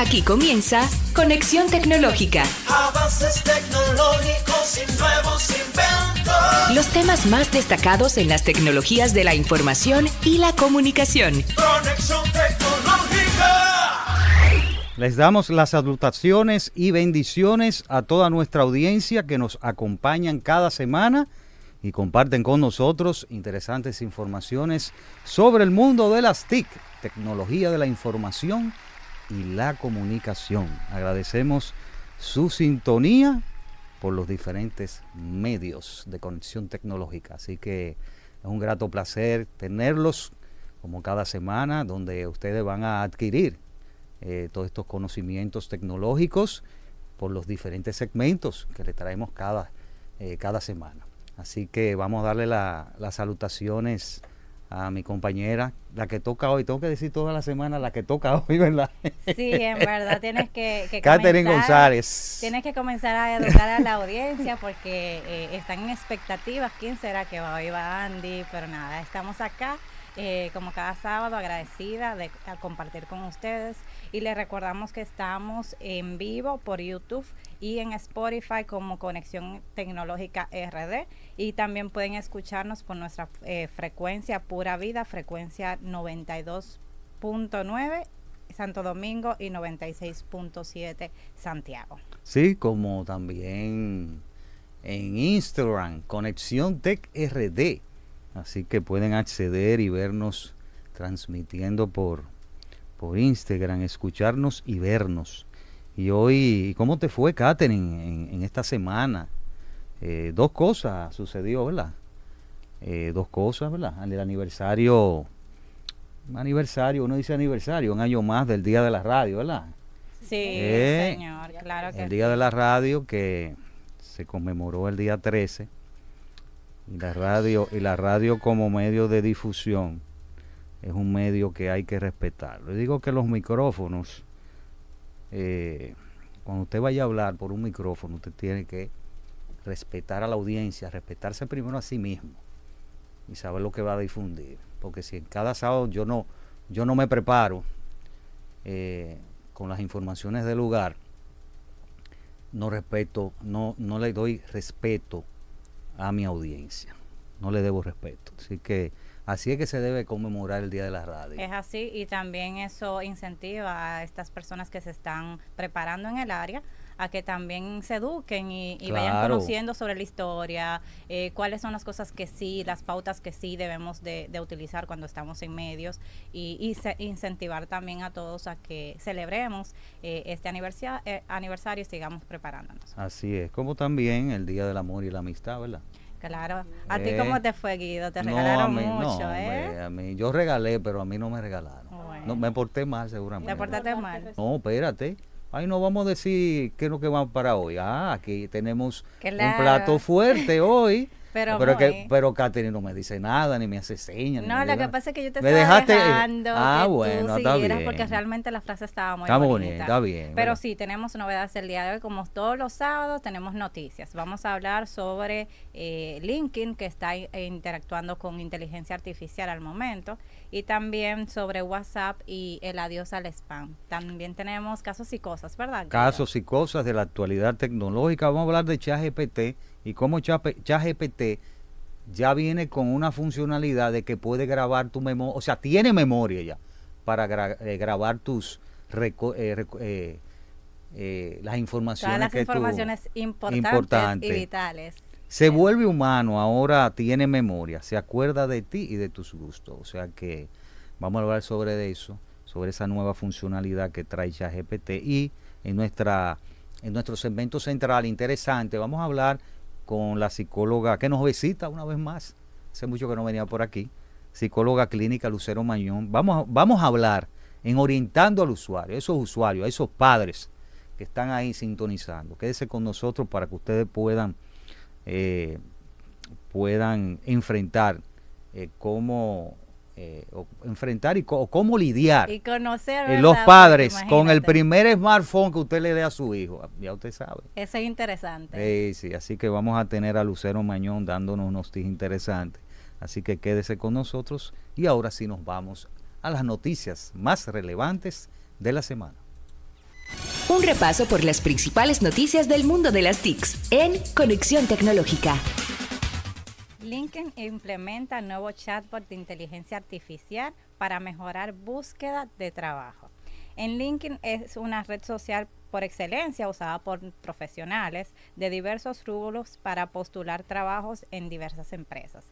Aquí comienza Conexión Tecnológica. Avances tecnológicos y nuevos inventos. Los temas más destacados en las tecnologías de la información y la comunicación. Conexión tecnológica. Les damos las salutaciones y bendiciones a toda nuestra audiencia que nos acompañan cada semana y comparten con nosotros interesantes informaciones sobre el mundo de las TIC, tecnología de la información y la comunicación. Agradecemos su sintonía por los diferentes medios de conexión tecnológica. Así que es un grato placer tenerlos como cada semana, donde ustedes van a adquirir eh, todos estos conocimientos tecnológicos por los diferentes segmentos que le traemos cada, eh, cada semana. Así que vamos a darle la- las salutaciones a mi compañera, la que toca hoy. Tengo que decir toda la semana la que toca hoy, ¿verdad? Sí, en verdad tienes que, que Catherine comenzar- González. Tienes que comenzar a educar a la audiencia porque eh, están en expectativas. ¿Quién será que va? Hoy va Andy, pero nada, estamos acá eh, como cada sábado agradecida de a compartir con ustedes y les recordamos que estamos en vivo por YouTube y en Spotify como Conexión Tecnológica RD y también pueden escucharnos por nuestra eh, frecuencia Pura Vida, frecuencia 92.9 Santo Domingo y 96.7 Santiago. Sí, como también en Instagram, Conexión Tech RD. Así que pueden acceder y vernos transmitiendo por, por Instagram, escucharnos y vernos. Y hoy, ¿cómo te fue, Katherine, en, en esta semana? Eh, dos cosas sucedió, ¿verdad? Eh, dos cosas, ¿verdad? El aniversario, aniversario, uno dice aniversario, un año más del Día de la Radio, ¿verdad? Sí, Eh, señor, claro que el día de la radio que se conmemoró el día 13 y la radio y la radio como medio de difusión es un medio que hay que respetar. Le digo que los micrófonos eh, cuando usted vaya a hablar por un micrófono usted tiene que respetar a la audiencia, respetarse primero a sí mismo y saber lo que va a difundir, porque si en cada sábado yo no yo no me preparo eh, con las informaciones del lugar, no respeto, no, no le doy respeto a mi audiencia. No le debo respeto. Así que así es que se debe conmemorar el Día de la Radio. Es así y también eso incentiva a estas personas que se están preparando en el área a que también se eduquen y, y vayan conociendo sobre la historia, eh, cuáles son las cosas que sí, las pautas que sí debemos de, de utilizar cuando estamos en medios y, y se- incentivar también a todos a que celebremos eh, este aniversario, aniversario y sigamos preparándonos. Así es, como también el Día del Amor y la Amistad, ¿verdad? Claro. ¿A ti Eh, cómo te fue, Guido? Te No, regalaron a mí, no, mucho, ¿eh? a mí, yo regalé, pero a mí no me regalaron. Bueno. No, me porté mal seguramente. Te portaste mal. No, espérate. Ay, no vamos a decir qué es lo que vamos para hoy. Ah, aquí tenemos un plato fuerte hoy. Pero pero, que, pero Katherine no me dice nada, ni me hace señas. No, lo que nada. pasa es que yo te Me estaba dejaste- dejando Ah, que bueno, tú está bien. porque realmente la frase estaba muy Está bonita. bonita, está bien, Pero sí, tenemos novedades el día de hoy. Como todos los sábados, tenemos noticias. Vamos a hablar sobre eh, LinkedIn, que está eh, interactuando con inteligencia artificial al momento. Y también sobre WhatsApp y el adiós al spam. También tenemos casos y cosas, ¿verdad? Guido? Casos y cosas de la actualidad tecnológica. Vamos a hablar de ChatGPT y cómo ChatGPT ya viene con una funcionalidad de que puede grabar tu memoria, o sea, tiene memoria ya para gra- eh, grabar tus eh, eh, eh, las informaciones Todas las que tú- informaciones importantes importante. y vitales. Se vuelve humano, ahora tiene memoria, se acuerda de ti y de tus gustos. O sea que vamos a hablar sobre eso, sobre esa nueva funcionalidad que trae ChatGPT y en nuestra en nuestro segmento central interesante vamos a hablar con la psicóloga que nos visita una vez más. Hace mucho que no venía por aquí, psicóloga clínica Lucero Mañón. Vamos vamos a hablar en orientando al usuario, a esos usuarios, a esos padres que están ahí sintonizando. Quédese con nosotros para que ustedes puedan eh, puedan enfrentar eh, cómo eh, o enfrentar y o cómo lidiar Y conocer los padres con el primer smartphone que usted le dé a su hijo. Ya usted sabe. Eso es interesante. Sí, así que vamos a tener a Lucero Mañón dándonos unos tips interesantes. Así que quédese con nosotros y ahora sí nos vamos a las noticias más relevantes de la semana. Un repaso por las principales noticias del mundo de las TICs en Conexión Tecnológica. LinkedIn implementa nuevo chatbot de inteligencia artificial para mejorar búsqueda de trabajo. En LinkedIn es una red social por excelencia usada por profesionales de diversos rubros para postular trabajos en diversas empresas.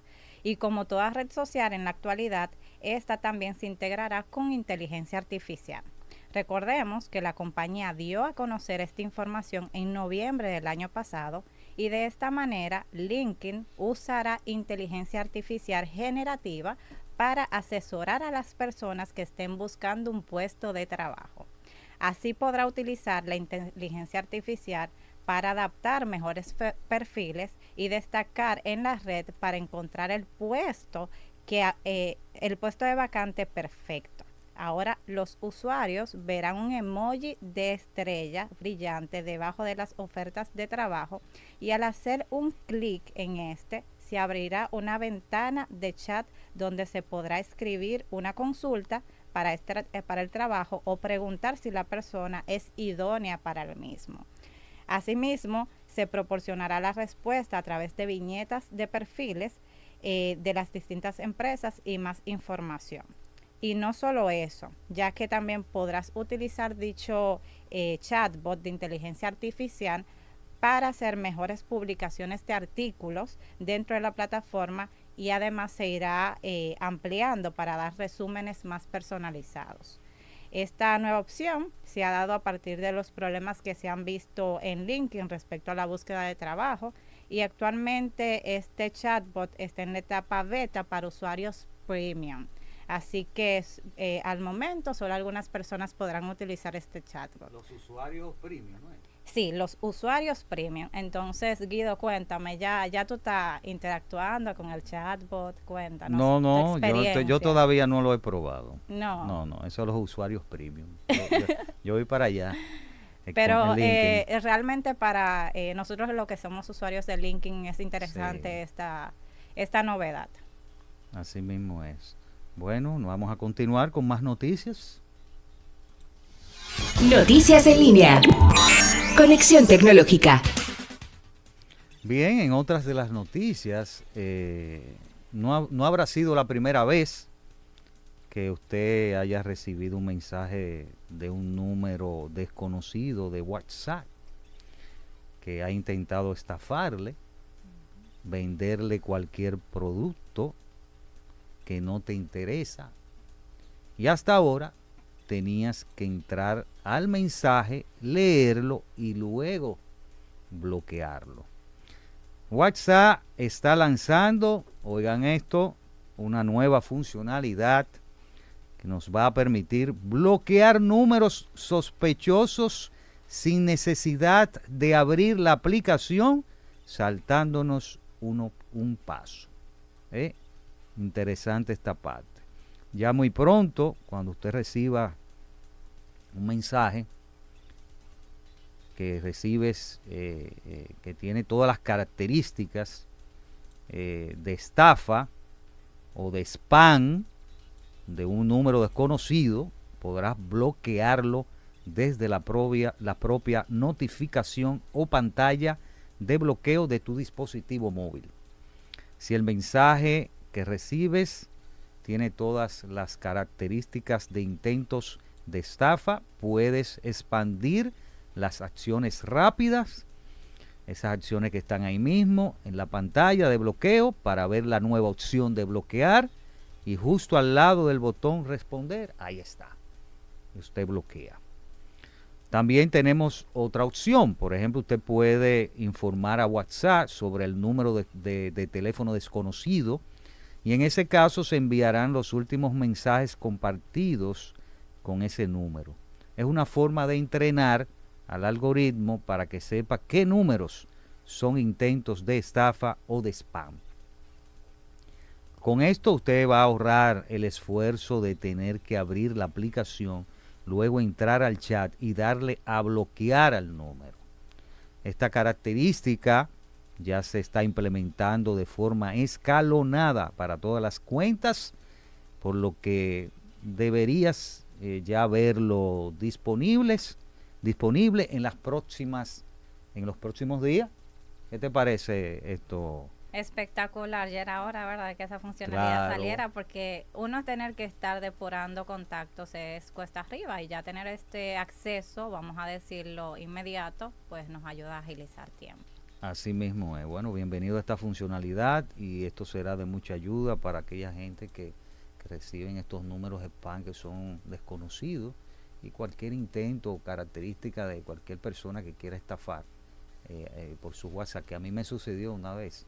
Y como toda red social en la actualidad, esta también se integrará con inteligencia artificial. Recordemos que la compañía dio a conocer esta información en noviembre del año pasado y de esta manera LinkedIn usará inteligencia artificial generativa para asesorar a las personas que estén buscando un puesto de trabajo. Así podrá utilizar la inteligencia artificial para adaptar mejores perfiles y destacar en la red para encontrar el puesto que eh, el puesto de vacante perfecto. Ahora los usuarios verán un emoji de estrella brillante debajo de las ofertas de trabajo y al hacer un clic en este se abrirá una ventana de chat donde se podrá escribir una consulta para, eh, el trabajo o preguntar si la persona es idónea para el mismo. Asimismo, se proporcionará la respuesta a través de viñetas de perfiles eh, de las distintas empresas y más información. Y no solo eso, ya que también podrás utilizar dicho eh, chatbot de inteligencia artificial para hacer mejores publicaciones de artículos dentro de la plataforma y además se irá eh, ampliando para dar resúmenes más personalizados. Esta nueva opción se ha dado a partir de los problemas que se han visto en LinkedIn respecto a la búsqueda de trabajo y actualmente este chatbot está en la etapa beta para usuarios premium. Así que eh, al momento solo algunas personas podrán utilizar este chatbot. Los usuarios premium, ¿no? Sí, los usuarios premium. Entonces, Guido, cuéntame, ya ya tú estás interactuando con el chatbot, cuéntanos. No, no, yo, yo, todavía no lo he probado. No. No, no, eso los usuarios premium. Yo, voy para allá. Eh, Pero eh, realmente para eh, nosotros los que somos usuarios de LinkedIn es interesante esta, esta novedad. Así mismo es. Bueno, vamos a continuar con más noticias. Noticias en línea. Conexión tecnológica. Bien, en otras de las noticias, eh, no, no, habrá sido la primera vez que usted haya recibido un mensaje de un número desconocido de WhatsApp que ha intentado estafarle, venderle cualquier producto que no te interesa. Y hasta ahora tenías que entrar al mensaje, leerlo y luego bloquearlo. WhatsApp está lanzando, oigan esto, una nueva funcionalidad que nos va a permitir bloquear números sospechosos sin necesidad de abrir la aplicación, saltándonos uno, un paso. ¿Eh? Interesante esta parte. Ya muy pronto, cuando usted reciba un mensaje que recibes, eh, eh, que tiene todas las características eh, de estafa o de spam de un número desconocido, podrás bloquearlo desde la propia, la propia notificación o pantalla de bloqueo de tu dispositivo móvil. Si el mensaje que recibes tiene todas las características de intentos de estafa, puedes expandir las acciones rápidas, esas acciones que están ahí mismo en la pantalla de bloqueo para ver la nueva opción de bloquear y justo al lado del botón responder, ahí está. Usted bloquea. También tenemos otra opción, por ejemplo, usted puede informar a WhatsApp sobre el número de, de teléfono desconocido y en ese caso se enviarán los últimos mensajes compartidos con ese número. Es una forma de entrenar al algoritmo para que sepa qué números son intentos de estafa o de spam. Con esto usted va a ahorrar el esfuerzo de tener que abrir la aplicación, luego entrar al chat y darle a bloquear al número. Esta característica ya se está implementando de forma escalonada para todas las cuentas, por lo que deberías eh, ya verlo disponibles disponible en las próximas, en los próximos días. ¿Qué te parece esto? Espectacular, ya era hora, ¿verdad?, que esa funcionalidad Claro. saliera, porque uno tener que estar depurando contactos es cuesta arriba y ya tener este acceso, vamos a decirlo, inmediato, pues nos ayuda a agilizar tiempo. Así mismo es. Bueno, bienvenido a esta funcionalidad y esto será de mucha ayuda para aquella gente que, que reciben estos números spam que son desconocidos y cualquier intento o característica de cualquier persona que quiera estafar eh, eh, por su WhatsApp, que a mí me sucedió una vez.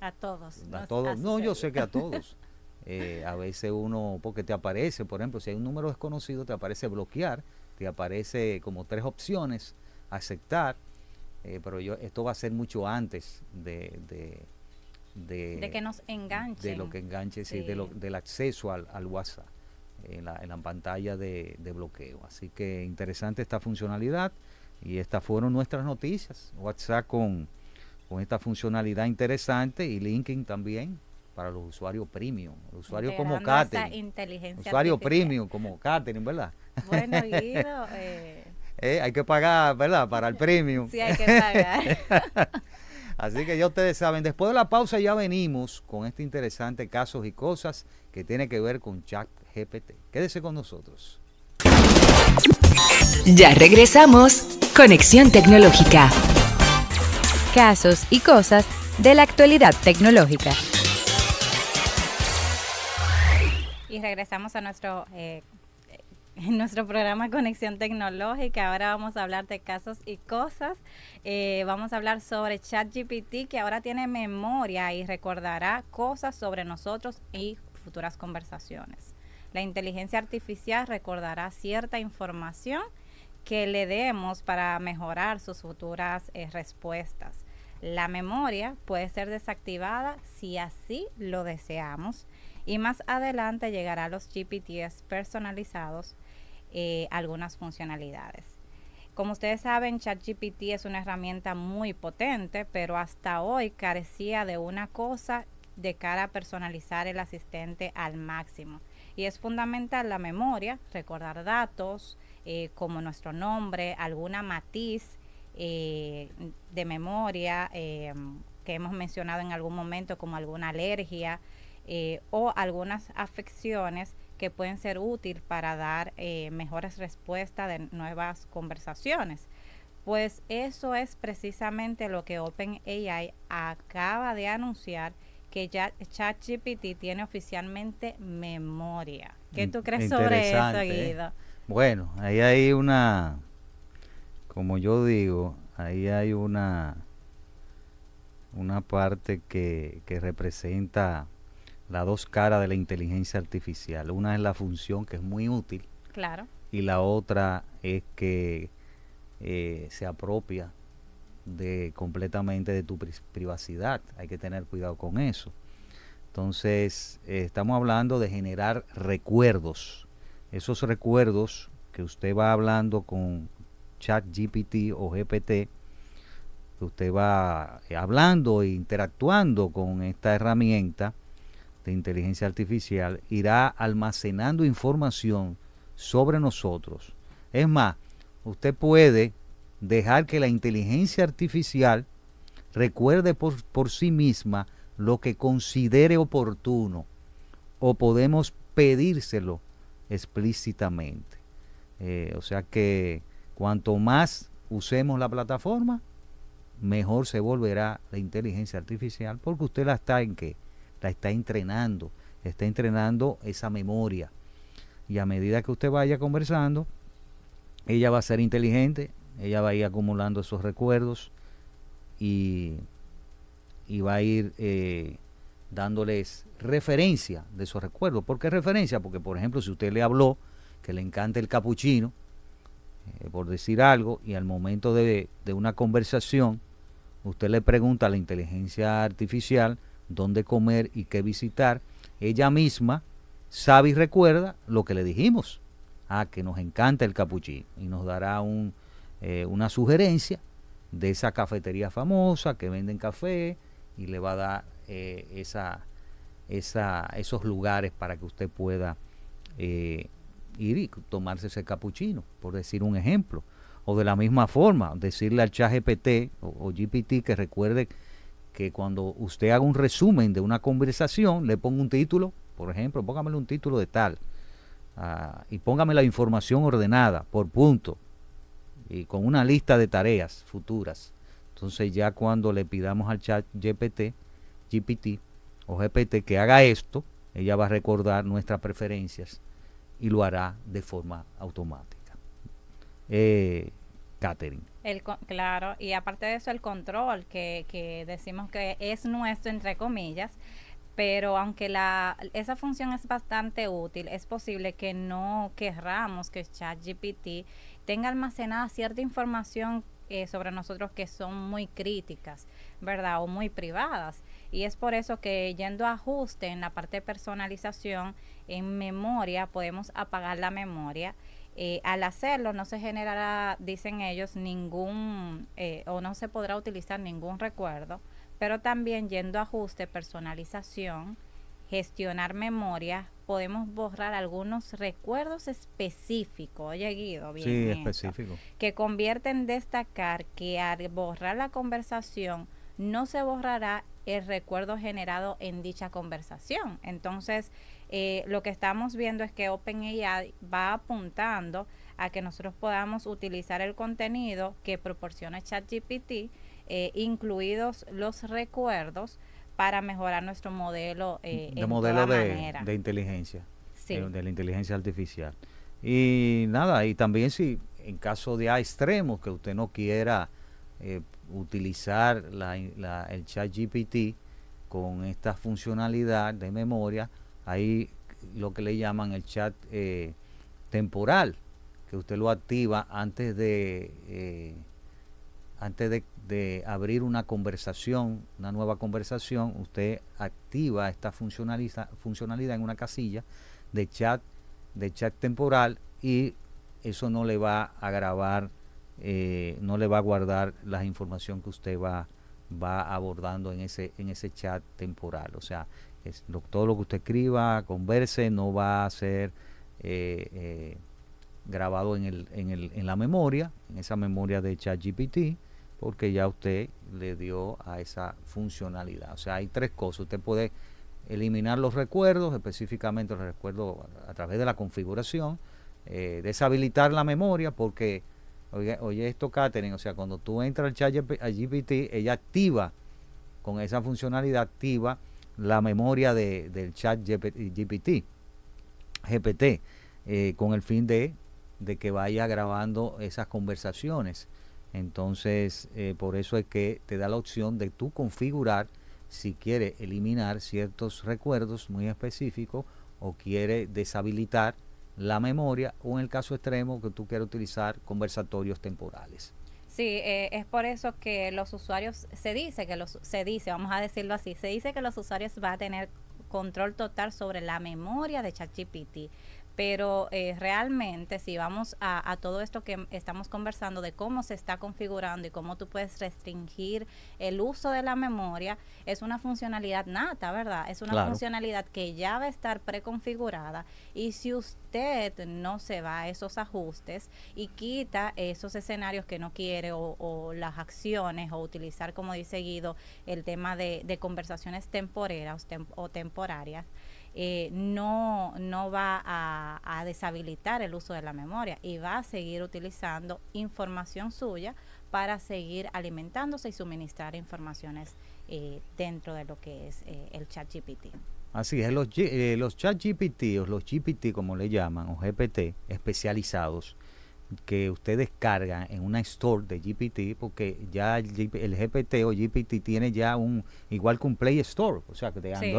A todos. A todos, no, yo sé que a todos. Eh, a veces uno, porque te aparece, por ejemplo, si hay un número desconocido, te aparece bloquear, te aparece como tres opciones, aceptar, eh, pero yo esto va a ser mucho antes de, de, de, De que nos enganchen. de lo que enganche, sí, de lo- del acceso al, al WhatsApp en la, en la pantalla de, de bloqueo. Así que interesante esta funcionalidad y estas fueron nuestras noticias. WhatsApp con, con esta funcionalidad interesante y LinkedIn también para los usuarios premium, los usuarios como Catherine, usuario artificial. premium como Catherine, ¿verdad? Bueno, Guido, eh, Eh, hay que pagar, ¿verdad? Para el premium. sí hay que pagar. Así que ya ustedes saben, después de la pausa ya venimos con este interesante casos y cosas que tiene que ver con Chat GPT. Quédese con nosotros. Ya regresamos. Conexión tecnológica. Casos y cosas de la actualidad tecnológica. Y regresamos a nuestro eh, en nuestro programa Conexión Tecnológica. Ahora vamos a hablar de casos y cosas. Eh, vamos a hablar sobre ChatGPT que ahora tiene memoria y recordará cosas sobre nosotros y futuras conversaciones. La inteligencia artificial recordará cierta información que le demos para mejorar sus futuras eh, respuestas. La memoria puede ser desactivada si así lo deseamos y más adelante llegará a los GPTs personalizados eh, algunas funcionalidades. Como ustedes saben, ChatGPT es una herramienta muy potente, pero hasta hoy carecía de una cosa de cara a personalizar el asistente al máximo. Y es fundamental la memoria, recordar datos eh, como nuestro nombre, alguna matiz eh, de memoria eh, que hemos mencionado en algún momento como alguna alergia o algunas afecciones que pueden ser útil para dar eh, mejores respuestas de nuevas conversaciones. Pues eso es precisamente lo que OpenAI acaba de anunciar que ya ChatGPT tiene oficialmente memoria. ¿Qué In- tú crees sobre eso, ¿eh? Guido? Bueno, ahí hay una, como yo digo, ahí hay una, una parte que, que representa las dos caras de la inteligencia artificial. Una es la función que es muy útil Claro. y la otra es que eh, se apropia de completamente de tu pri- privacidad. Hay que tener cuidado con eso. Entonces, eh, estamos hablando de generar recuerdos. Esos recuerdos que usted va hablando con chat GPT o GPT, que usted va eh, hablando e interactuando con esta herramienta de inteligencia artificial, irá almacenando información sobre nosotros. Es más, usted puede dejar que la inteligencia artificial recuerde por, por sí misma lo que considere oportuno o podemos pedírselo explícitamente. Eh, o sea que cuanto más usemos la plataforma, mejor se volverá la inteligencia artificial porque usted la está en qué? La está entrenando, está entrenando esa memoria. Y a medida que usted vaya conversando, ella va a ser inteligente, ella va a ir acumulando esos recuerdos y, y va a ir eh, dándoles referencia de esos recuerdos. ¿Por qué referencia? Porque, por ejemplo, si usted le habló que le encanta el capuchino, eh, por decir algo, y al momento de, de una conversación, usted le pregunta a la inteligencia artificial dónde comer y qué visitar, ella misma sabe y recuerda lo que le dijimos. Ah, que nos encanta el capuchino y nos dará un, eh, una sugerencia de esa cafetería famosa que venden café y le va a dar eh, esa, esa, esos lugares para que usted pueda eh, ir y tomarse ese capuchino, por decir un ejemplo. O de la misma forma, decirle al chat GPT o, o GPT que recuerde que cuando usted haga un resumen de una conversación, le ponga un título, por ejemplo, póngamele un título de tal, ah, y póngame la información ordenada por punto, y con una lista de tareas futuras. Entonces ya cuando le pidamos al chat GPT, GPT o GPT que haga esto, ella va a recordar nuestras preferencias y lo hará de forma automática. Eh, El, claro, y aparte de eso, el control, que, que decimos que es nuestro, entre comillas, pero aunque la, esa función es bastante útil, es posible que no querramos que ChatGPT tenga almacenada cierta información eh, sobre nosotros que son muy críticas, ¿verdad? O muy privadas. Y es por eso que yendo a ajuste en la parte de personalización, en memoria, podemos apagar la memoria. Eh, al hacerlo no se generará, dicen ellos, ningún eh, o no se podrá utilizar ningún recuerdo, pero también yendo a ajuste, personalización, gestionar memoria, podemos borrar algunos recuerdos específicos, oye Guido, bien Sí, esto, específico. que convierte en destacar que al borrar la conversación no se borrará el recuerdo generado en dicha conversación. Entonces, eh, lo que estamos viendo es que OpenAI va apuntando a que nosotros podamos utilizar el contenido que proporciona ChatGPT, eh, incluidos los recuerdos, para mejorar nuestro modelo eh, de en modelo toda de, manera. de inteligencia, Sí. de, de la inteligencia artificial. Y nada, y también si en caso de a extremos que usted no quiera eh, utilizar la, la- el chat GPT con esta funcionalidad de memoria, hay lo que le llaman el chat eh, temporal, que usted lo activa antes de... eh, antes de, abrir una conversación, una nueva conversación, usted activa esta funcionalidad, funcionalidad en una casilla de chat, de chat temporal y eso no le va a grabar, eh, no le va a guardar la información que usted va, va abordando en ese, en ese chat temporal. O sea, todo lo que usted escriba, converse, no va a ser eh, eh, grabado en, el, en, el, en la memoria, en esa memoria de ChatGPT, porque ya usted le dio a esa funcionalidad. O sea, hay tres cosas. Usted puede eliminar los recuerdos, específicamente los recuerdos a, través de la configuración, eh, deshabilitar la memoria, porque, oye, oye esto, Katherine, o sea, cuando tú entras al chat GPT, ella activa, con esa funcionalidad, activa la memoria de, del chat GP GPT, GPT, eh, con el fin de, de que vaya grabando esas conversaciones. Entonces, eh, por eso es que te da la opción de tú configurar si quiere eliminar ciertos recuerdos muy específicos o quiere deshabilitar la memoria o en el caso extremo que tú quieras utilizar conversatorios temporales. Sí, eh, es por eso que los usuarios, se dice que los, se dice, vamos a decirlo así, se dice que los usuarios van a tener control total sobre la memoria de ChatGPT. Pero eh, realmente, si vamos a, a todo esto que estamos conversando de cómo se está configurando y cómo tú puedes restringir el uso de la memoria, es una funcionalidad nata, ¿verdad? Es una Claro. funcionalidad que ya va a estar preconfigurada y si usted no se va a esos ajustes y quita esos escenarios que no quiere o, o las acciones o utilizar, como dice Guido, el tema de, de conversaciones temporeras tem- o temporarias, eh, no, no va a, a deshabilitar el uso de la memoria y va a seguir utilizando información suya para seguir alimentándose y suministrar informaciones eh, dentro de lo que es eh, el chat GPT. Así es, los, eh, los chat GPT o los GPT como le llaman, o GPT especializados, que usted descarga en una store de GPT, porque ya el, GP el GPT o GPT tiene ya un, igual que un Play Store, o sea, que de Sí.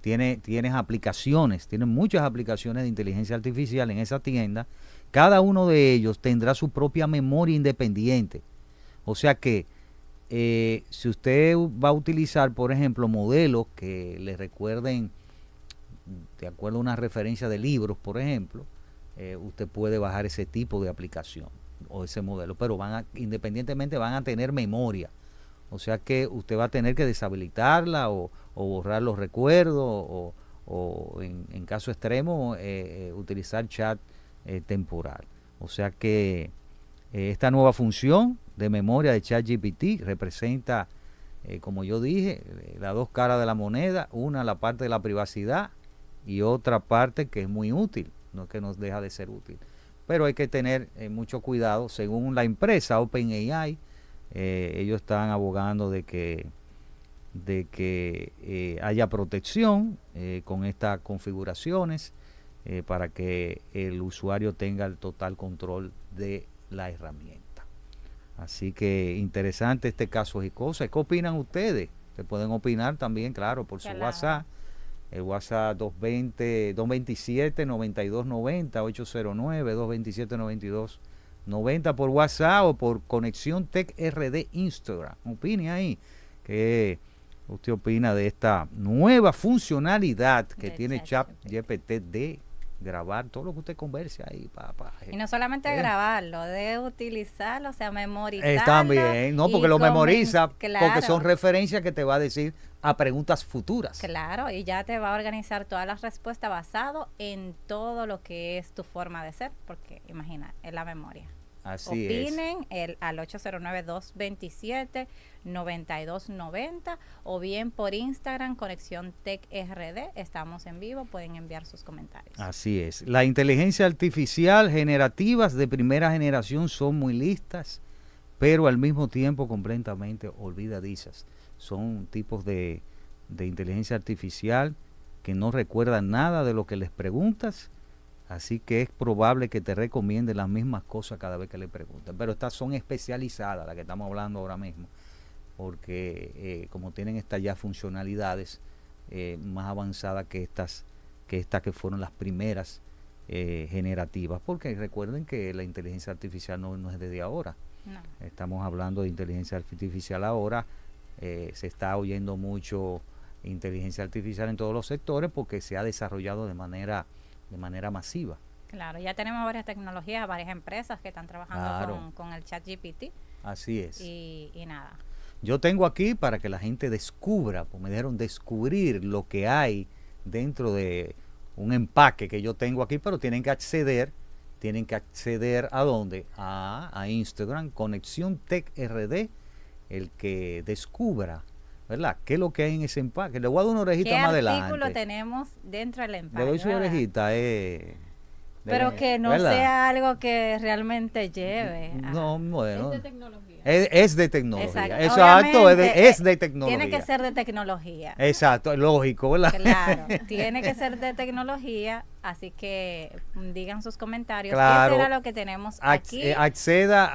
Tiene, tienes aplicaciones, tiene muchas aplicaciones de inteligencia artificial en esa tienda. Cada uno de ellos tendrá su propia memoria independiente. O sea que eh, si usted va a utilizar, por ejemplo, modelos que le recuerden, de acuerdo a una referencia de libros, por ejemplo, eh, usted puede bajar ese tipo de aplicación o ese modelo, pero van a, independientemente van a tener memoria. O sea que usted va a tener que deshabilitarla o, borrar los recuerdos o, en, caso extremo eh, eh, utilizar chat eh, temporal. O sea que esta nueva función de memoria de ChatGPT representa, como yo dije, las dos caras de la moneda, una la parte de la privacidad y otra parte que es muy útil, no que nos deja de ser útil. Pero hay que tener mucho cuidado, según la empresa OpenAI, eh, ellos están abogando de que de que eh, haya protección eh, con estas configuraciones para que el usuario tenga el total control de la herramienta. Así que interesante este caso y cosas. ¿Qué opinan ustedes? Se pueden opinar también, claro, por su Claro. WhatsApp. El WhatsApp 220, 227 9290 809 227 9290 por WhatsApp o por Conexión Tech RD Instagram. Opine ahí. ¿Qué usted opina de esta nueva funcionalidad que De tiene Chat ChatGPT. GPT de grabar todo lo que usted converse ahí, papá? Y no solamente Eh. grabarlo, de utilizarlo, o sea, memorizarlo. Está bien, no, porque lo memoriza, porque son referencias que te va a decir a preguntas futuras. Claro, y ya te va a organizar todas las respuestas basado en todo lo que es tu forma de ser, porque imagina, es la memoria. Así es. Opinen el, al 809-227-9290 o bien por Instagram, Conexión Tech RD. Estamos en vivo, pueden enviar sus comentarios. Así es. La inteligencia artificial generativas de primera generación son muy listas, pero al mismo tiempo completamente olvidadizas. Son tipos de, de inteligencia artificial que no recuerdan nada de lo que les preguntas, así que es probable que te recomienden las mismas cosas cada vez que le preguntan. Pero estas son especializadas, las que estamos hablando ahora mismo, porque eh, como tienen estas ya funcionalidades eh, más avanzadas que estas que estas que fueron las primeras eh, generativas, porque recuerden que la inteligencia artificial no, no es desde ahora. No. Estamos hablando de inteligencia artificial ahora, eh, se está oyendo mucho inteligencia artificial en todos los sectores porque se ha desarrollado de manera de manera masiva. Claro, ya tenemos varias tecnologías, varias empresas que están trabajando Claro. con, con el chat GPT Así es. y, y nada. Yo tengo aquí para que la gente descubra, pues me dijeron descubrir lo que hay dentro de un empaque que yo tengo aquí, pero tienen que acceder, tienen que acceder a dónde? A, a Instagram, Conexión Tech RD, el que descubra, ¿verdad? ¿Qué es lo que hay en ese empaque? Le voy a dar una ¿Qué orejita más artículo adelante. tenemos dentro del empaque? Le doy su verdad? orejita, eh. de- Pero que no ¿verdad? sea algo que realmente lleve. a- No, bueno. Es de tecnología. Es, es de tecnología. Exacto. Exacto, es de, es de tecnología. Tiene que ser de tecnología. Exacto, lógico, ¿verdad? Claro, tiene que ser de tecnología, así que mm, digan sus comentarios. Claro. ¿Qué será lo que tenemos Acc- aquí? eh, acceda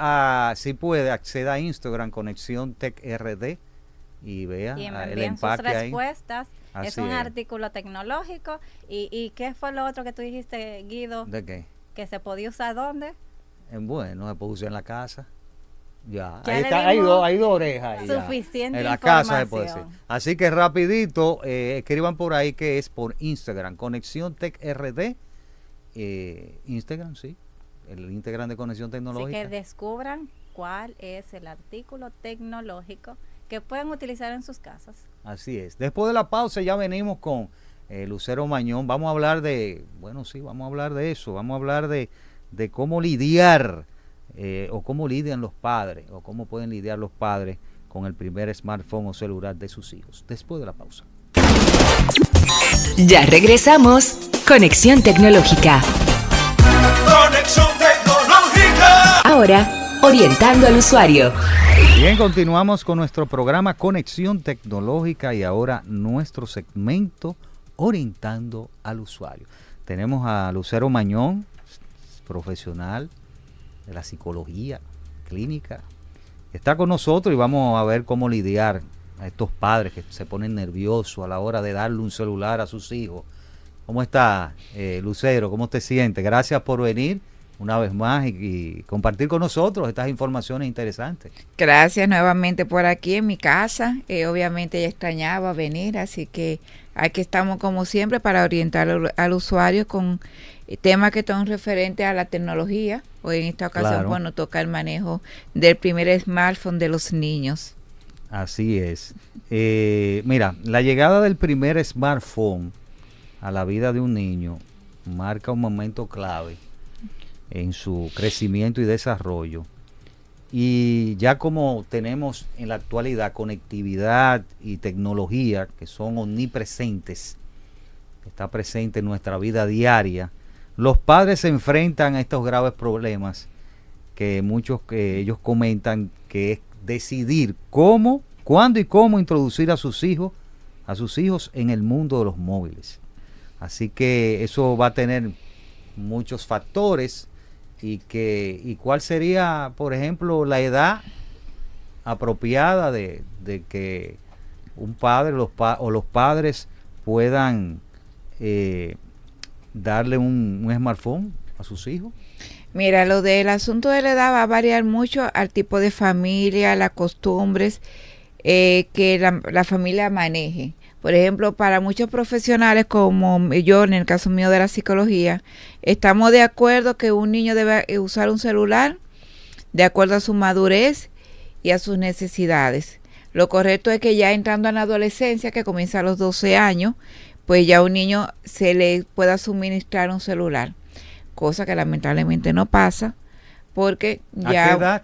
a, si puede, acceda a Instagram, Conexión Tech RD y vea y ah, el envíen sus empaque ahí. respuestas. es Así un es. artículo tecnológico. ¿Y, ¿Y qué fue lo otro que tú dijiste, Guido? ¿De qué? Que se podía usar dónde? Eh, Bueno, se puede usar en la casa. Ya, Ya ahí está, hay dos, hay dos orejas. ahí suficiente En la casa se puede decir. Así que rapidito, eh, escriban por ahí que es por Instagram, Conexión Tech RD. eh, Instagram, sí. El Instagram de Conexión Así Tecnológica. que descubran cuál es el artículo tecnológico que pueden utilizar en sus casas. Así es. Después de la pausa ya venimos con eh, Lucero Mañón. Vamos a hablar de, bueno, sí, vamos a hablar de eso. Vamos a hablar de, de cómo lidiar eh, o cómo lidian los padres o cómo pueden lidiar los padres con el primer smartphone o celular de sus hijos. Después de la pausa. Ya regresamos. Conexión tecnológica. Conexión tecnológica. Ahora, orientando al usuario. Bien, continuamos con nuestro programa Conexión Tecnológica y ahora nuestro segmento Orientando al Usuario. Tenemos a Lucero Mañón, profesional de la psicología clínica. Está con nosotros y vamos a ver cómo lidiar a estos padres que se ponen nerviosos a la hora de darle un celular a sus hijos. ¿Cómo está, eh, Lucero? ¿Cómo te sientes? Gracias por venir una vez más y, y compartir con nosotros estas informaciones interesantes. Gracias nuevamente por aquí en mi casa. Eh, obviamente ya extrañaba venir, así que aquí estamos como siempre para orientar al, al usuario con temas que son referentes a la tecnología. Hoy en esta ocasión, Claro. bueno, toca el manejo del primer smartphone de los niños. Así es. Eh, mira, la llegada del primer smartphone a la vida de un niño marca un momento clave en su crecimiento y desarrollo Y ya como tenemos en la actualidad conectividad y tecnología que son omnipresentes, está presente en nuestra vida diaria, los padres se enfrentan a estos graves problemas que muchos que ellos comentan que es decidir cómo, cuándo y cómo introducir a sus hijos, a sus hijos en el mundo de los móviles. Así que eso va a tener muchos factores y que y cuál sería, por ejemplo, la edad apropiada de, de que un padre los pa- o los padres puedan eh, darle un, un smartphone a sus hijos. Mira, lo del asunto de la edad va a variar mucho al tipo de familia, las costumbres eh, que la, la familia maneje. Por ejemplo, para muchos profesionales como yo, en el caso mío de la psicología, estamos de acuerdo que un niño debe eh, usar un celular de acuerdo a su madurez y a sus necesidades. Lo correcto es que ya entrando en la adolescencia, que comienza a los 12 años, pues ya a un niño se le pueda suministrar un celular, cosa que lamentablemente no pasa, porque ¿A ya qué edad?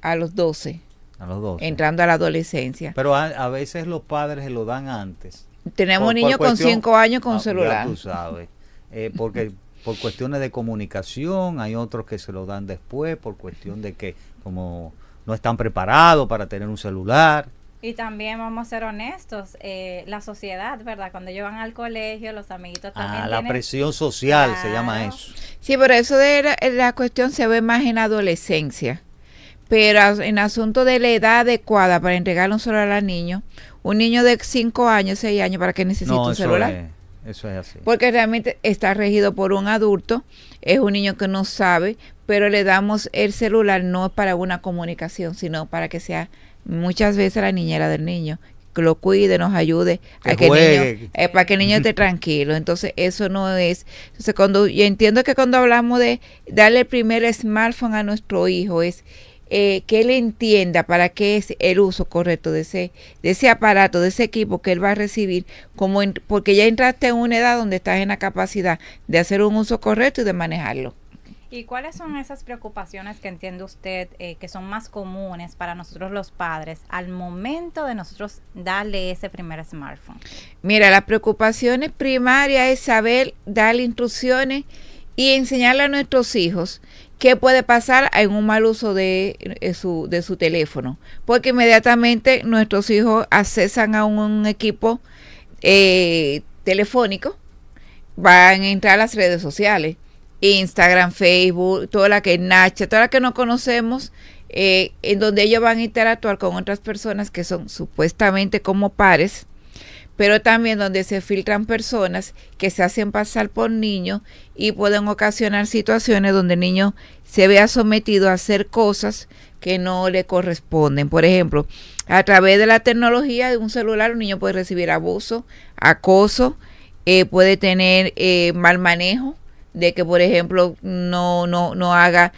a los 12, A los dos. entrando a la adolescencia. Pero a, a veces los padres se lo dan antes. Tenemos Por- por niños con cuestión- 5 años con Ah, ya celular. tú sabes. Eh, porque por cuestiones de comunicación, hay otros que se lo dan después, por cuestión de que como no están preparados para tener un celular. Y también vamos a ser honestos, eh, la sociedad, ¿verdad? Cuando ellos van al colegio, los amiguitos también Ah, la tienen- presión social se llama eso. Sí, pero eso de la, la cuestión se ve más en adolescencia. Pero en asunto de la edad adecuada para entregarle un celular al niño, un niño de 5 años, 6 años, ¿para qué necesita No, un eso celular? es, eso es así. Porque realmente está regido por un adulto, es un niño que no sabe, pero le damos el celular no para una comunicación, sino para que sea muchas veces la niñera del niño, que lo cuide, nos ayude, Que a que el juegue. niño, eh, para que el niño esté tranquilo. Entonces, eso no es. Entonces, cuando yo entiendo que cuando hablamos de darle el primer smartphone a nuestro hijo, es eh, que él entienda para qué es el uso correcto de ese, de ese aparato, de ese equipo que él va a recibir, como en- porque ya entraste en una edad donde estás en la capacidad de hacer un uso correcto y de manejarlo. ¿Y cuáles son esas preocupaciones que entiende usted eh, que son más comunes para nosotros los padres al momento de nosotros darle ese primer smartphone? Mira, la preocupación primaria es saber darle instrucciones y enseñarle a nuestros hijos qué puede pasar en un mal uso de, eh, su, de su teléfono. Porque inmediatamente nuestros hijos accesan a un, equipo eh, telefónico, van a entrar a las redes sociales, Instagram, Facebook, toda la que Nacha, toda la que no conocemos, eh, en donde ellos van a interactuar con otras personas que son supuestamente como pares, pero también donde se filtran personas que se hacen pasar por niños y pueden ocasionar situaciones donde el niño se vea sometido a hacer cosas que no le corresponden. Por ejemplo, a través de la tecnología de un celular un niño puede recibir abuso, acoso, eh, puede tener eh, mal manejo, de que por ejemplo no, no, no haga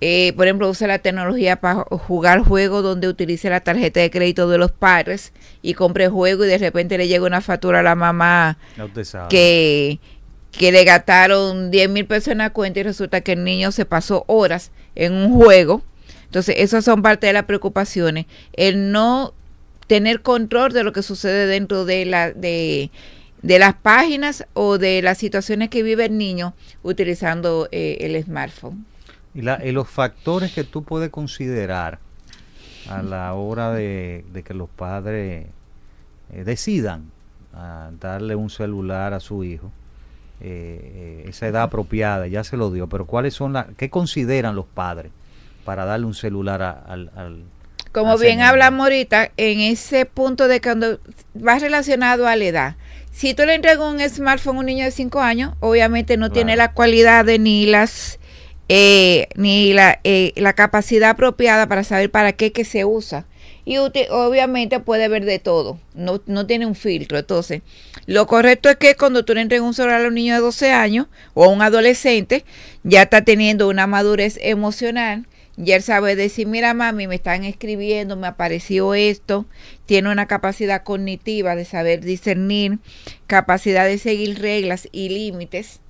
eh, por ejemplo, usa la tecnología para jugar juegos donde utilice la tarjeta de crédito de los padres y compre juego y de repente le llega una factura a la mamá que, que le gastaron 10 mil pesos en la cuenta y resulta que el niño se pasó horas en un juego. Entonces, esas son parte de las preocupaciones. El no tener control de lo que sucede dentro de la de, de las páginas o de las situaciones que vive el niño utilizando eh, el smartphone. Y, la- y los factores que tú puedes considerar a la hora de, de que los padres eh, decidan ah, darle un celular a su hijo, eh, eh, esa edad apropiada, ya se lo dio, pero ¿cuáles son las, qué consideran los padres para darle un celular a- al, al- Como bien hablamos ahorita, en ese punto de cuando va relacionado a la edad. Si tú le entregas un smartphone a un niño de 5 años, obviamente no tiene Claro. la cualidad de ni las eh, ni la, eh, la capacidad apropiada para saber para qué que se usa. Y uti- obviamente puede ver de todo, no, no tiene un filtro. Entonces, lo correcto es que cuando tú le entregas un celular a un niño de 12 años o a un adolescente, ya está teniendo una madurez emocional, ya él sabe decir, mira mami, me están escribiendo, me apareció esto, tiene una capacidad cognitiva de saber discernir, capacidad de seguir reglas y límites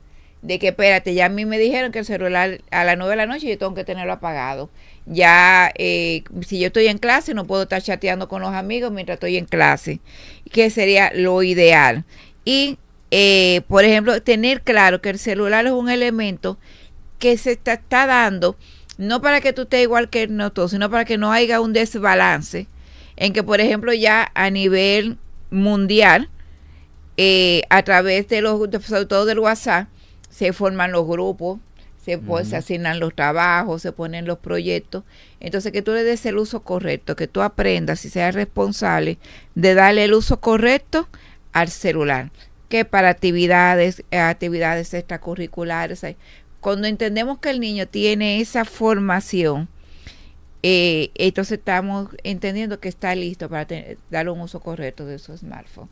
de que espérate, ya a mí me dijeron que el celular a las 9 de la noche yo tengo que tenerlo apagado. Ya, eh, si yo estoy en clase, no puedo estar chateando con los amigos mientras estoy en clase, que sería lo ideal. Y, eh, por ejemplo, tener claro que el celular es un elemento que se está, dando, no para que tú estés igual que nosotros, sino para que no haya un desbalance en que, por ejemplo, ya a nivel mundial, eh, a través de los, sobre todo del WhatsApp, se forman los grupos, se, se asignan los trabajos, se ponen los proyectos. Entonces, que tú le des el uso correcto, que tú aprendas y seas responsable de darle el uso correcto al celular, que para actividades, actividades extracurriculares. eh, Cuando entendemos que el niño tiene esa formación, eh, entonces estamos entendiendo que está listo para tener- darle un uso correcto de su smartphone.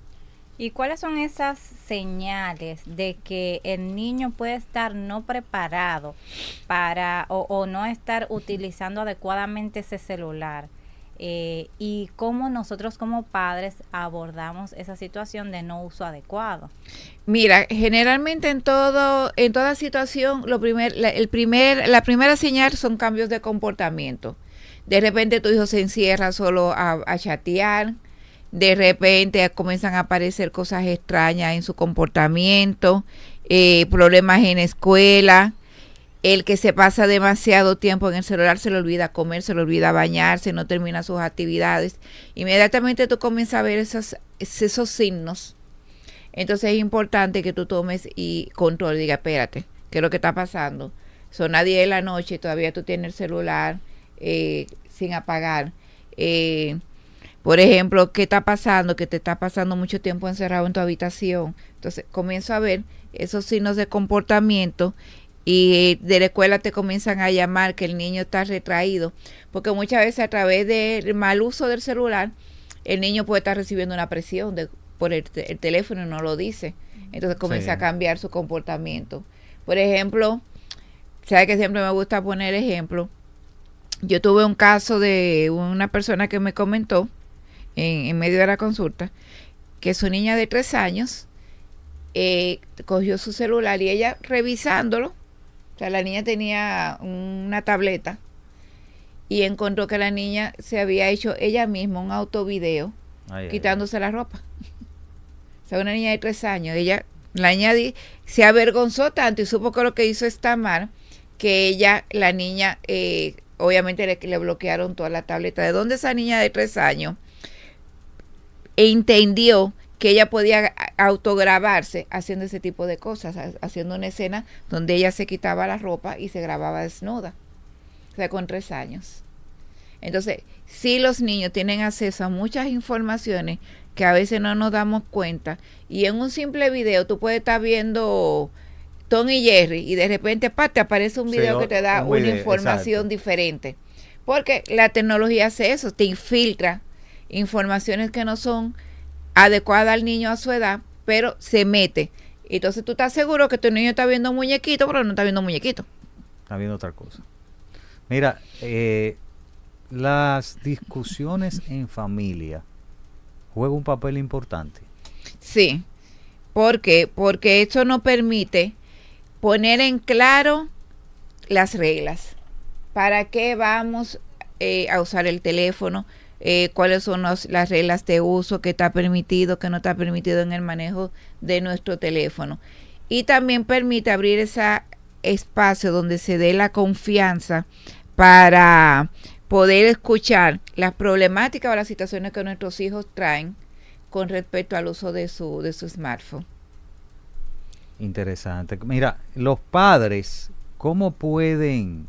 ¿Y cuáles son esas señales de que el niño puede estar no preparado para o, o no estar utilizando adecuadamente ese celular? Eh, y cómo nosotros como padres abordamos esa situación de no uso adecuado. Mira, generalmente en todo, en toda situación, lo primer, la, el primer, la primera señal son cambios de comportamiento. De repente tu hijo se encierra solo a, a chatear, de repente comienzan a aparecer cosas extrañas en su comportamiento, eh, problemas en escuela, el que se pasa demasiado tiempo en el celular se le olvida comer, se le olvida bañarse, no termina sus actividades. Inmediatamente tú comienzas a ver esos, esos signos. Entonces es importante que tú tomes y control, diga, espérate, ¿qué es lo que está pasando? Son las 10 de la noche y todavía tú tienes el celular eh, sin apagar. Eh, por ejemplo, ¿qué está pasando? Que te está pasando mucho tiempo encerrado en tu habitación. Entonces comienzo a ver esos signos de comportamiento y de la escuela te comienzan a llamar que el niño está retraído, porque muchas veces a través del mal uso del celular, el niño puede estar recibiendo una presión de, por el, te- el teléfono y no lo dice. Entonces comienza Sí. a cambiar su comportamiento. Por ejemplo, sabe que siempre me gusta poner ejemplo. Yo tuve un caso de una persona que me comentó en, en medio de la consulta que su niña de tres años eh, cogió su celular y ella revisándolo, o sea, la niña tenía una tableta y encontró que la niña se había hecho ella misma un autovideo Ay, ay, quitándose la ropa. O sea, una niña de tres años. Ella, la niña di- se avergonzó tanto y supo que lo que hizo está mal, que ella, la niña, eh, obviamente le, le bloquearon toda la tableta. ¿De dónde esa niña de tres años e entendió que ella podía autograbarse haciendo ese tipo de cosas, ha- haciendo una escena donde ella se quitaba la ropa y se grababa desnuda? O sea, con tres años. Entonces, sí los niños tienen acceso a muchas informaciones que a veces no nos damos cuenta. Y en un simple video tú puedes estar viendo Tom y Jerry y de repente pa, te aparece un video que te da un una video, información exacto. diferente. Porque la tecnología hace eso, te infiltra informaciones que no son adecuadas al niño a su edad, pero se mete. Entonces tú estás seguro que tu niño está viendo muñequito, pero no está viendo muñequito. Está viendo otra cosa. Mira, eh, las discusiones en familia juegan un papel importante. Sí. ¿Por qué? Porque eso nos permite poner en claro las reglas. ¿Para qué vamos eh, a usar el teléfono? Eh, ¿Cuáles son los- las reglas de uso que está permitido, que no está permitido en el manejo de nuestro teléfono? Y también permite abrir ese espacio donde se dé la confianza para poder escuchar las problemáticas o las situaciones que nuestros hijos traen con respecto al uso de su, de su smartphone. Interesante. Mira, los padres, ¿cómo pueden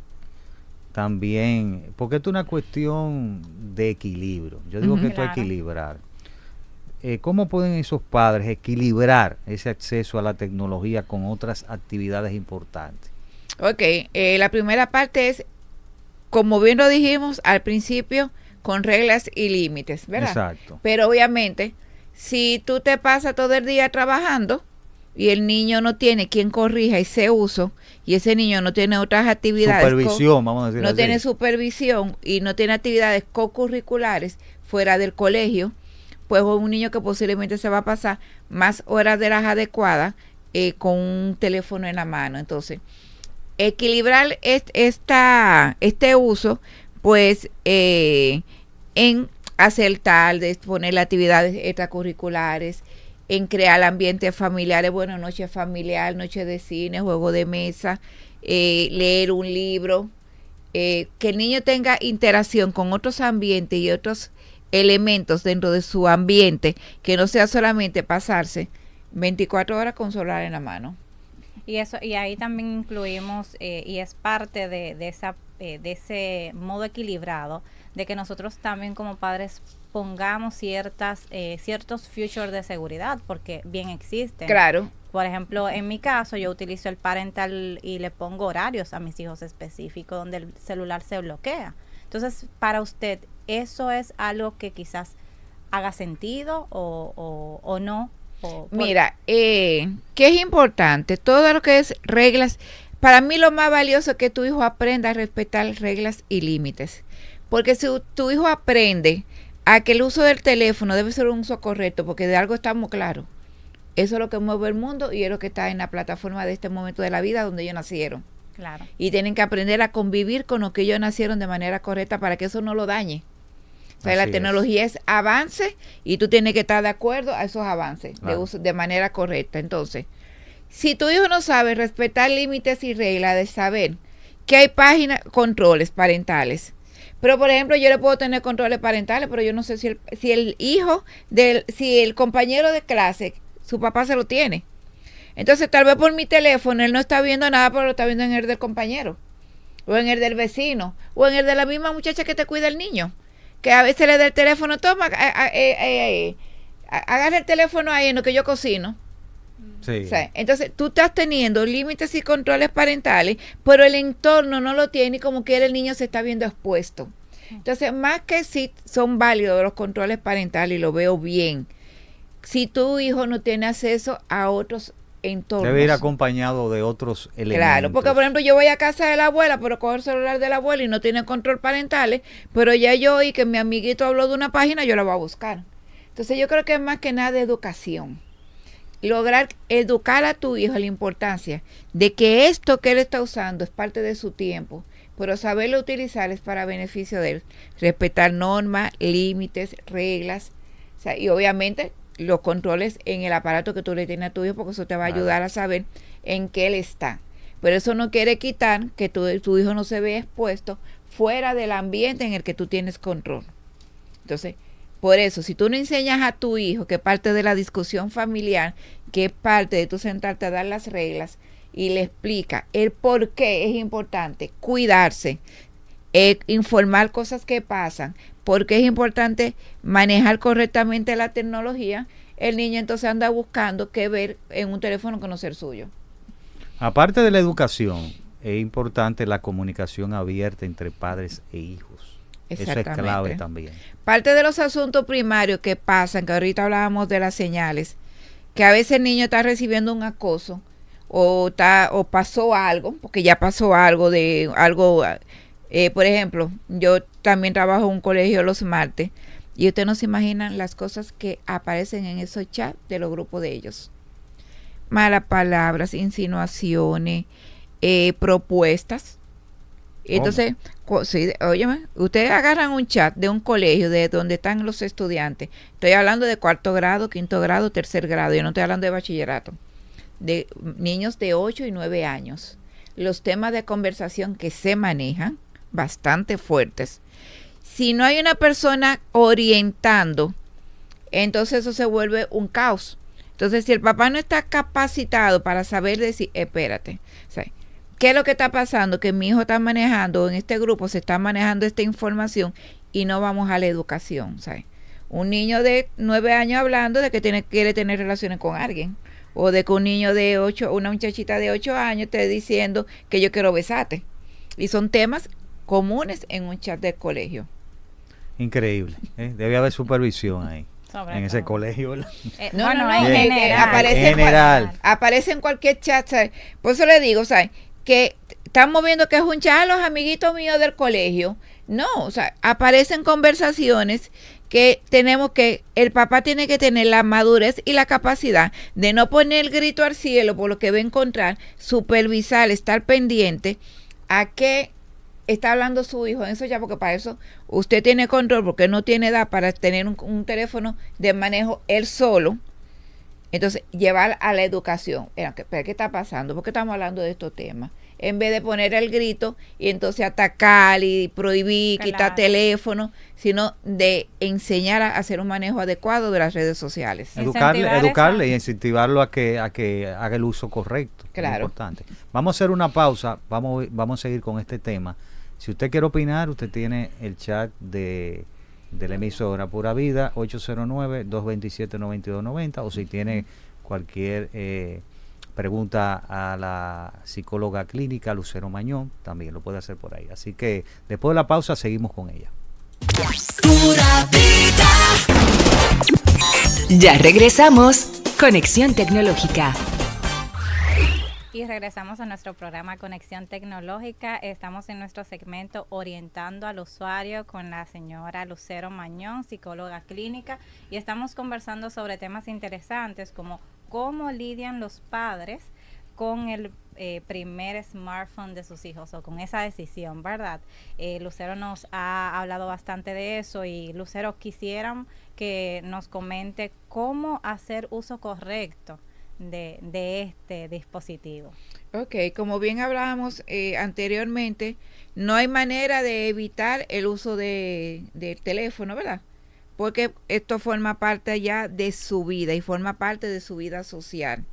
también, porque esto es una cuestión de equilibrio, yo digo que esto es equilibrar. Eh, ¿Cómo pueden esos padres equilibrar ese acceso a la tecnología con otras actividades importantes? Ok, eh, la primera parte es, como bien lo dijimos al principio, con reglas y límites, ¿verdad? Exacto. Pero obviamente, si tú te pasas todo el día trabajando y el niño no tiene quien corrija ese uso y ese niño no tiene otras actividades, Supervisión, vamos a decir no así. tiene supervisión y no tiene actividades co-curriculares fuera del colegio, pues es un niño que posiblemente se va a pasar más horas de las adecuadas eh, con un teléfono en la mano. Entonces, equilibrar est- esta, este uso, pues, eh, en hacer tardes, poner actividades extracurriculares, en crear ambientes familiares, bueno, noche familiar, noche de cine, juego de mesa, eh, leer un libro, eh, que el niño tenga interacción con otros ambientes y otros elementos dentro de su ambiente, que no sea solamente pasarse 24 horas con celular en la mano. Y eso y ahí también incluimos eh, y es parte de, de esa eh, de ese modo equilibrado de que nosotros también como padres pongamos ciertas eh, ciertos features de seguridad porque bien existen. Claro, Por ejemplo, en mi caso yo utilizo el parental y le pongo horarios a mis hijos específicos donde el celular se bloquea. Entonces, para usted, ¿eso es algo que quizás haga sentido o, o, o no? O Mira, eh, que es importante, todo lo que es reglas, para mí lo más valioso es que tu hijo aprenda a respetar reglas y límites. Porque si tu hijo aprende a que el uso del teléfono debe ser un uso correcto, porque de algo estamos claros, eso es lo que mueve el mundo y es lo que está en la plataforma de este momento de la vida donde ellos nacieron. Claro. Y tienen que aprender a convivir con lo que ellos nacieron de manera correcta para que eso no lo dañe. O sea, Así la tecnología es avance y tú tienes que estar de acuerdo a esos avances de, uso, de manera correcta. Entonces, si tu hijo no sabe respetar límites y reglas de saber que hay páginas, controles parentales. Pero, por ejemplo, yo le puedo tener controles parentales, pero yo no sé si el, hijo, del, si el compañero de clase, su papá se lo tiene. Entonces, tal vez por mi teléfono él no está viendo nada, pero lo está viendo en el del compañero, o en el del vecino, o en el de la misma muchacha que te cuida el niño, que a veces le da el teléfono, toma, eh, eh, eh, agarra el teléfono ahí en lo que yo cocino. Sí. O sea, entonces tú estás teniendo límites y controles parentales, pero el entorno no lo tiene y como quiera el niño se está viendo expuesto. Entonces, más que si son válidos los controles parentales y lo veo bien, si tu hijo no tiene acceso a otros entornos. Debe ir acompañado de otros elementos. Claro, porque por ejemplo yo voy a casa de la abuela, pero cojo el celular de la abuela y no tiene control parentales, pero ya yo oí que mi amiguito habló de una página, yo la voy a buscar. Entonces yo creo que es más que nada de educación. Lograr educar a tu hijo la importancia de que esto que él está usando es parte de su tiempo, pero saberlo utilizar es para beneficio de él. Respetar normas, límites, reglas, o sea, y obviamente los controles en el aparato que tú le tienes a tu hijo, porque eso te va a ayudar a saber en qué él está. Pero eso no quiere quitar que tu, tu hijo no se vea expuesto fuera del ambiente en el que tú tienes control. Entonces, por eso, si tú no enseñas a tu hijo que parte de la discusión familiar, que es parte de tu sentarte a dar las reglas y le explica el por qué es importante cuidarse, eh, informar cosas que pasan, porque es importante manejar correctamente la tecnología, el niño entonces anda buscando qué ver en un teléfono que no el suyo. Aparte de la educación, es importante la comunicación abierta entre padres e hijos. Eso es clave también. Parte de los asuntos primarios que pasan, que ahorita hablábamos de las señales, que a veces el niño está recibiendo un acoso o está o pasó algo, porque ya pasó algo de algo eh, por ejemplo, yo también trabajo en un colegio los martes y ustedes no se imaginan las cosas que aparecen en esos chats de los grupos de ellos. Malas palabras, insinuaciones, eh, propuestas. Entonces, sí, óyeme, ustedes agarran un chat de un colegio de donde están los estudiantes. Estoy hablando de cuarto grado, quinto grado, tercer grado. Yo no estoy hablando de bachillerato. De niños de 8 y 9 años. Los temas de conversación que se manejan, bastante fuertes. Si no hay una persona orientando, entonces eso se vuelve un caos. Entonces, si el papá no está capacitado para saber decir, espérate, o ¿qué es lo que está pasando? Que mi hijo está manejando, en este grupo se está manejando esta información y no vamos a la educación. ¿sabes? Un niño de nueve años hablando de que tiene, quiere tener relaciones con alguien. O de que un niño de ocho, una muchachita de ocho años esté diciendo que yo quiero besarte. Y son temas comunes en un chat del colegio. Increíble. ¿eh? Debe haber supervisión ahí. Sobre en ese colegio. Eh, No, no, en no, eh, general. aparece En en cual- general. aparece en cualquier chat, ¿sabes? Por eso le digo, ¿sabes? Que estamos viendo que es un a los amiguitos míos del colegio. No, o sea, aparecen conversaciones que tenemos que, el papá tiene que tener la madurez y la capacidad de no poner el grito al cielo por lo que va a encontrar, supervisar, estar pendiente a qué está hablando su hijo. Eso ya, porque para eso usted tiene control, porque no tiene edad para tener un teléfono de manejo él solo. Entonces, llevar a la educación. Pero, ¿qué está pasando? ¿Por qué estamos hablando de estos temas? en vez de poner el grito y entonces atacar y prohibir, quitar teléfono, sino de enseñar a hacer un manejo adecuado de las redes sociales. Educarle, educarle y incentivarlo a que, a que haga el uso correcto. Claro. importante. Vamos a hacer una pausa, vamos, vamos a seguir con este tema. Si usted quiere opinar, usted tiene el chat de, de la emisora Pura Vida, 809-227-9290, o si tiene cualquier... Eh, pregunta a la psicóloga clínica Lucero Mañón, también lo puede hacer por ahí. Así que después de la pausa seguimos con ella. Ya regresamos. Conexión Tecnológica. Y regresamos a nuestro programa Conexión Tecnológica. Estamos en nuestro segmento Orientando al Usuario con la señora Lucero Mañón, psicóloga clínica, y estamos conversando sobre temas interesantes como cómo lidian los padres con el eh, primer smartphone de sus hijos o con esa decisión, ¿verdad? Eh, Lucero nos ha hablado bastante de eso y Lucero quisieran que nos comente cómo hacer uso correcto de, este dispositivo. Ok, como bien hablábamos eh, anteriormente, no hay manera de evitar el uso de, del teléfono, ¿verdad? porque esto forma parte ya de su vida y forma parte de su vida social.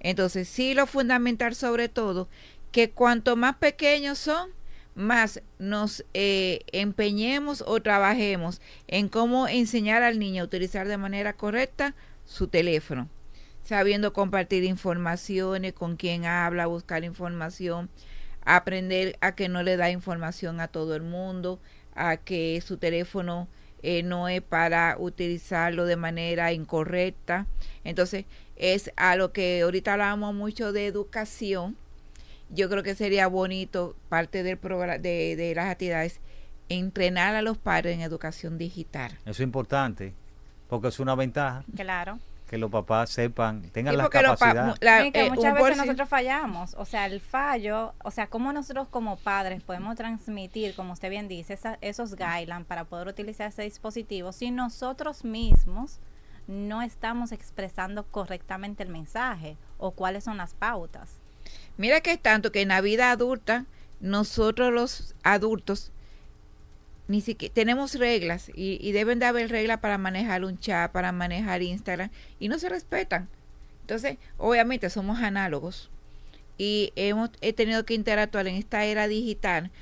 Entonces, sí lo fundamental sobre todo, que cuanto más pequeños son, más nos eh, empeñemos o trabajemos en cómo enseñar al niño a utilizar de manera correcta su teléfono, sabiendo compartir informaciones, con quién habla, buscar información, aprender a que no le da información a todo el mundo, a que su teléfono eh, no es para utilizarlo de manera incorrecta. Entonces, es a lo que ahorita hablamos mucho de educación. Yo creo que sería bonito, parte del programa, de, de las actividades, entrenar a los padres en educación digital. Eso es importante, porque es una ventaja. Claro que los papás sepan, tengan la capacidad. que eh, muchas veces nosotros fallamos, o sea, el fallo, o sea, cómo nosotros como padres podemos transmitir, como usted bien dice, esos guidelines para poder utilizar ese dispositivo si nosotros mismos no estamos expresando correctamente el mensaje o cuáles son las pautas. Mira que es tanto que en la vida adulta, nosotros los adultos ni siquiera tenemos reglas y, deben de haber reglas para manejar un chat, para manejar Instagram y no se respetan. Entonces, obviamente somos análogos y hemos he tenido que interactuar en esta era digital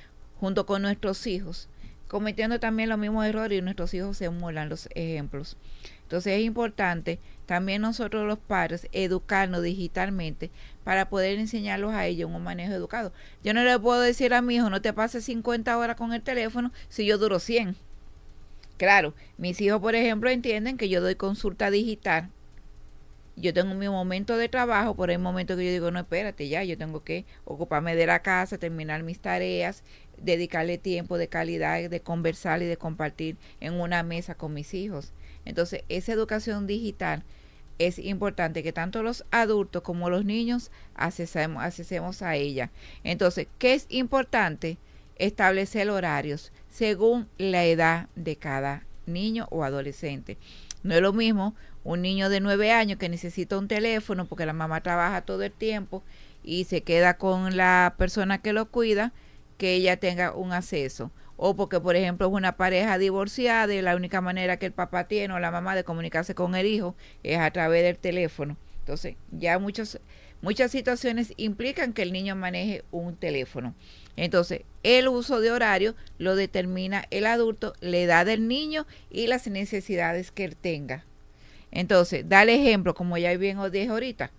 junto con nuestros hijos, cometiendo también los mismos errores y nuestros hijos se emulan los ejemplos. Entonces es importante también nosotros los padres educarnos digitalmente para poder enseñarlos a ellos un manejo educado. Yo no le puedo decir a mi hijo, no te pases 50 horas con el teléfono si yo duro 100. Claro, mis hijos, por ejemplo, entienden que yo doy consulta digital. Yo tengo mi momento de trabajo, por el momento que yo digo, no, espérate, ya, yo tengo que ocuparme de la casa, terminar mis tareas, dedicarle tiempo de calidad, de conversar y de compartir en una mesa con mis hijos. Entonces, esa educación digital es importante que tanto los adultos como los niños accesemos, a ella. Entonces, ¿qué es importante? Establecer horarios según la edad de cada niño o adolescente. No es lo mismo un niño de nueve años que necesita un teléfono porque la mamá trabaja todo el tiempo y se queda con la persona que lo cuida, que ella tenga un acceso o porque por ejemplo es una pareja divorciada y la única manera que el papá tiene o la mamá de comunicarse con el hijo es a través del teléfono. Entonces, ya muchas situaciones implican que el niño maneje un teléfono. Entonces, el uso de horario lo determina el adulto, la edad del niño y las necesidades que él tenga. Entonces, dale ejemplo, como ya bien os dije ahorita.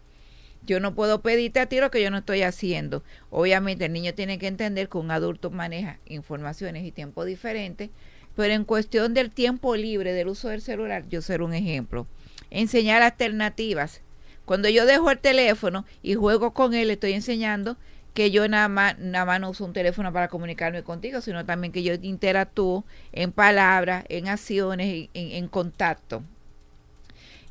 Yo no puedo pedirte a ti lo que yo no estoy haciendo. Obviamente el niño tiene que entender que un adulto maneja informaciones y tiempo diferente, pero en cuestión del tiempo libre del uso del celular, yo ser un ejemplo. Enseñar alternativas. Cuando yo dejo el teléfono y juego con él, estoy enseñando que yo nada más, nada más no uso un teléfono para comunicarme contigo, sino también que yo interactúo en palabras, en acciones, en, en contacto.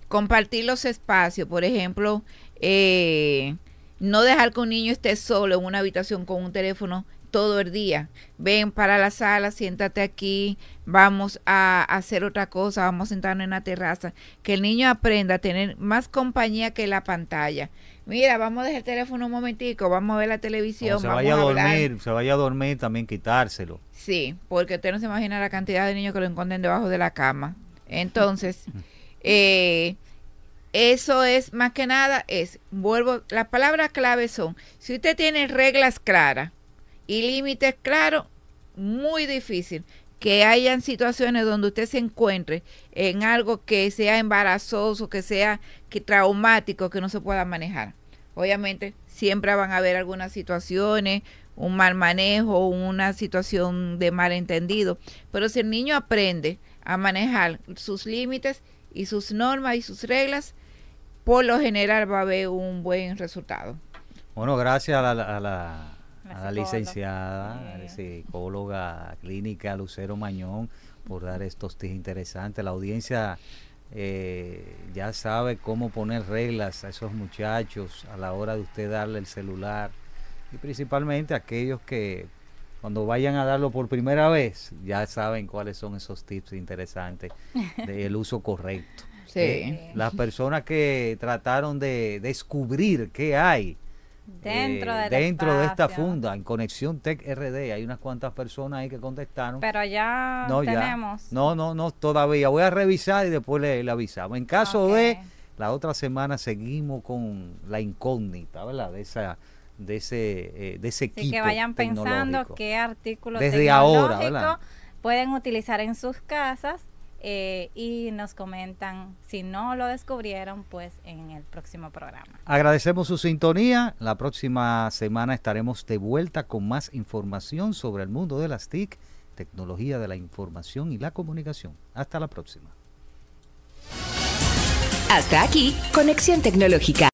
Compartir los espacios, por ejemplo, eh, no dejar que un niño esté solo en una habitación con un teléfono todo el día. Ven para la sala, siéntate aquí, vamos a hacer otra cosa, vamos a sentarnos en la terraza. Que el niño aprenda a tener más compañía que la pantalla. Mira, vamos a dejar el teléfono un momentico, vamos a ver la televisión. se vamos vaya a dormir, se vaya a dormir, también quitárselo. Sí, porque usted no se imagina la cantidad de niños que lo encuentran debajo de la cama. Entonces, eh, eso es más que nada, es, vuelvo, las palabras claves son, si usted tiene reglas claras y límites claros, muy difícil que hayan situaciones donde usted se encuentre en algo que sea embarazoso, que sea que traumático, que no se pueda manejar. Obviamente, siempre van a haber algunas situaciones, un mal manejo, una situación de malentendido, pero si el niño aprende a manejar sus límites y sus normas y sus reglas, por lo general va a haber un buen resultado. Bueno, gracias a la, a la, a la psicóloga. licenciada, a la Sí. psicóloga clínica Lucero Mañón por dar estos tips interesantes. La audiencia eh, ya sabe cómo poner reglas a esos muchachos a la hora de usted darle el celular y principalmente aquellos que cuando vayan a darlo por primera vez ya saben cuáles son esos tips interesantes del uso correcto. Sí. Eh, las personas que trataron de descubrir qué hay Dentro, eh, del dentro de esta funda en Conexión Tech RD hay unas cuantas personas ahí que contestaron. Pero ya no, ya. tenemos. No, no, no, todavía. Voy a revisar y después le, le avisamos. En caso de la otra semana seguimos con la incógnita, ¿verdad? De esa de ese eh, de ese Así que vayan pensando qué artículos Desde ahora, pueden utilizar en sus casas eh, y nos comentan si no lo descubrieron, pues en el próximo programa. Agradecemos su sintonía. La próxima semana estaremos de vuelta con más información sobre el mundo de las TIC, tecnología de la información y la comunicación. Hasta la próxima. Hasta aquí, Conexión Tecnológica.